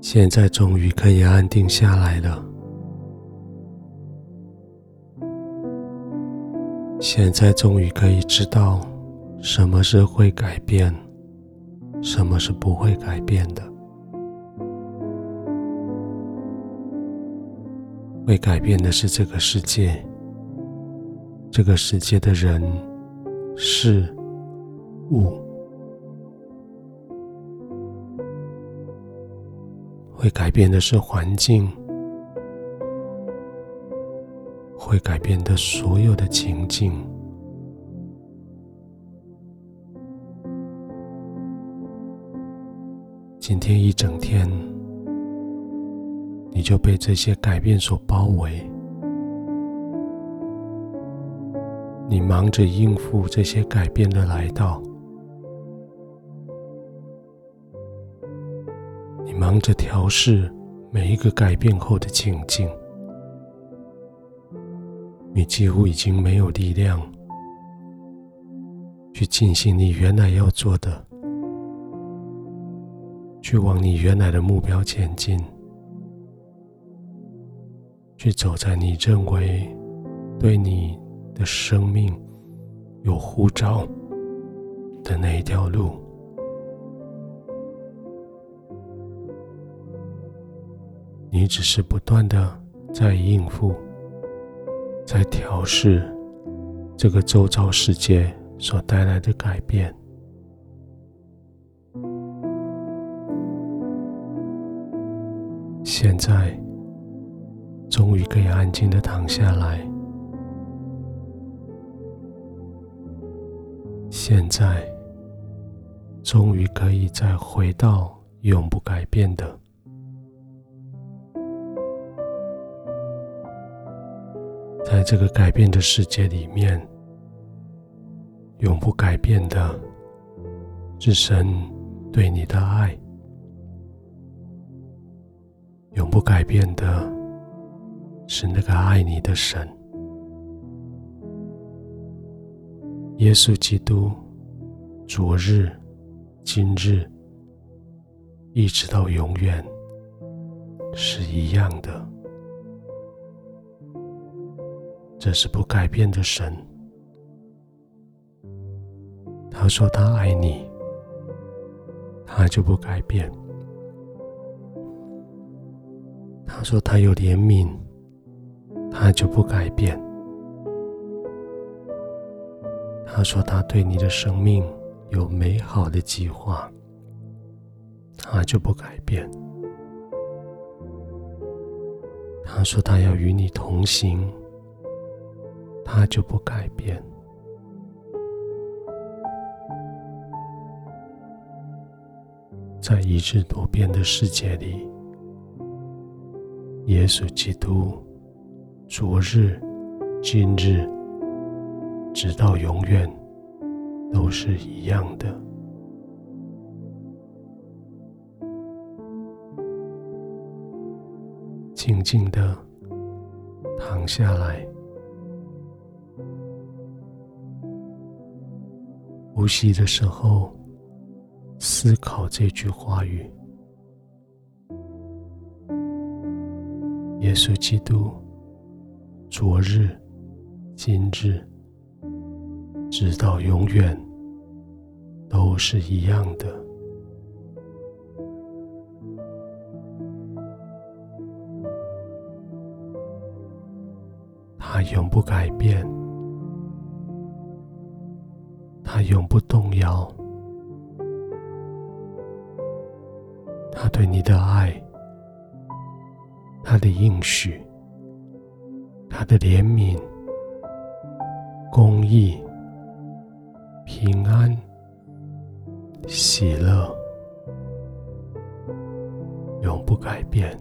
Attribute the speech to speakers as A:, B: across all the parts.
A: 现在终于可以安定下来了。现在终于可以知道什么是会改变，什么是不会改变的。会改变的是这个世界，这个世界的人、事、物。会改变的是环境，会改变的所有的情境。今天一整天，你就被这些改变所包围，你忙着应付这些改变的来到。忙着调试每一个改变后的情境，你几乎已经没有力量去进行你原来要做的，去往你原来的目标前进，去走在你认为对你的生命有呼召的那一条路。你只是不断的在应付，在调试这个周遭世界所带来的改变。现在，终于可以安静的躺下来。现在，终于可以再回到永不改变的。在这个改变的世界里面，永不改变的是神对你的爱；永不改变的是那个爱你的神。耶稣基督，昨日、今日，一直到永远，是一样的。这是不改变的神。他说他爱你，他就不改变。他说他有怜悯，他就不改变。他说他对你的生命有美好的计划，他就不改变。他说他要与你同行。他就不改变。在一日多变的世界里，耶稣基督，昨日、今日，直到永远，都是一样的。静静的躺下来。呼吸的时候，思考这句话语：耶稣基督，昨日、今日，直到永远，都是一样的。他永不改变。永不动摇，他对你的爱，他的应许，他的怜悯、公义、平安、喜乐，永不改变。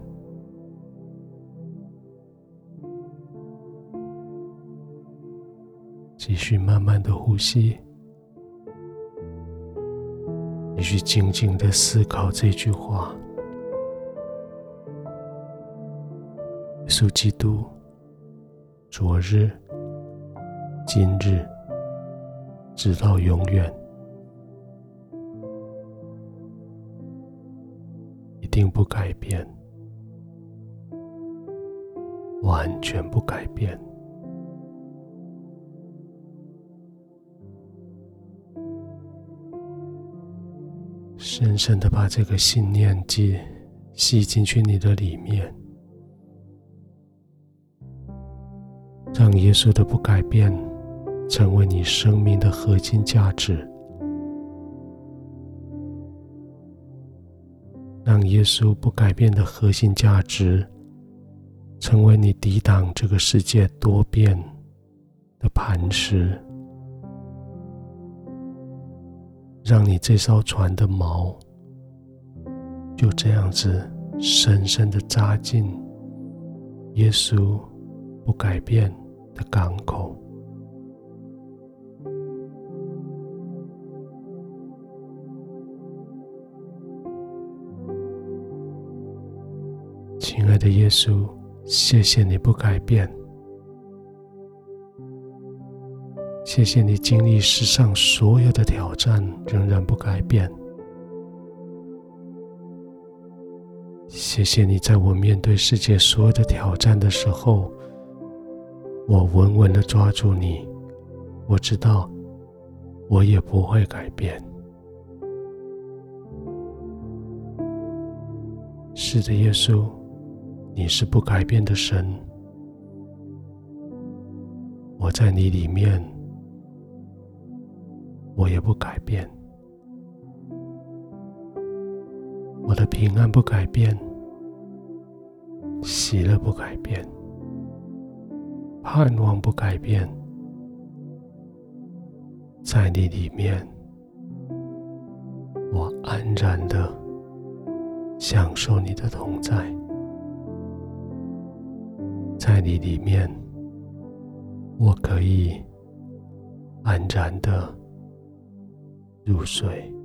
A: 继续慢慢的呼吸。你去静静的思考这句话：耶稣基督，昨日、今日，直到永远，一定不改变，完全不改变。深深的把这个信念记吸进去你的里面，让耶稣的不改变成为你生命的核心价值。让耶稣不改变的核心价值，成为你抵挡这个世界多变的磐石，让你这艘船的锚就这样子深深的扎进耶稣不改变的港口。亲爱的耶稣，谢谢你不改变，谢谢你经历世上所有的挑战仍然不改变，谢谢你在我面对世界所有的挑战的时候，我稳稳的抓住你，我知道我也不会改变。是的，耶稣。你是不改变的神，我在你里面，我也不改变。我的平安不改变，喜乐不改变，盼望不改变，在你里面，我安然的享受你的同在。在你里面，我可以安然的入睡。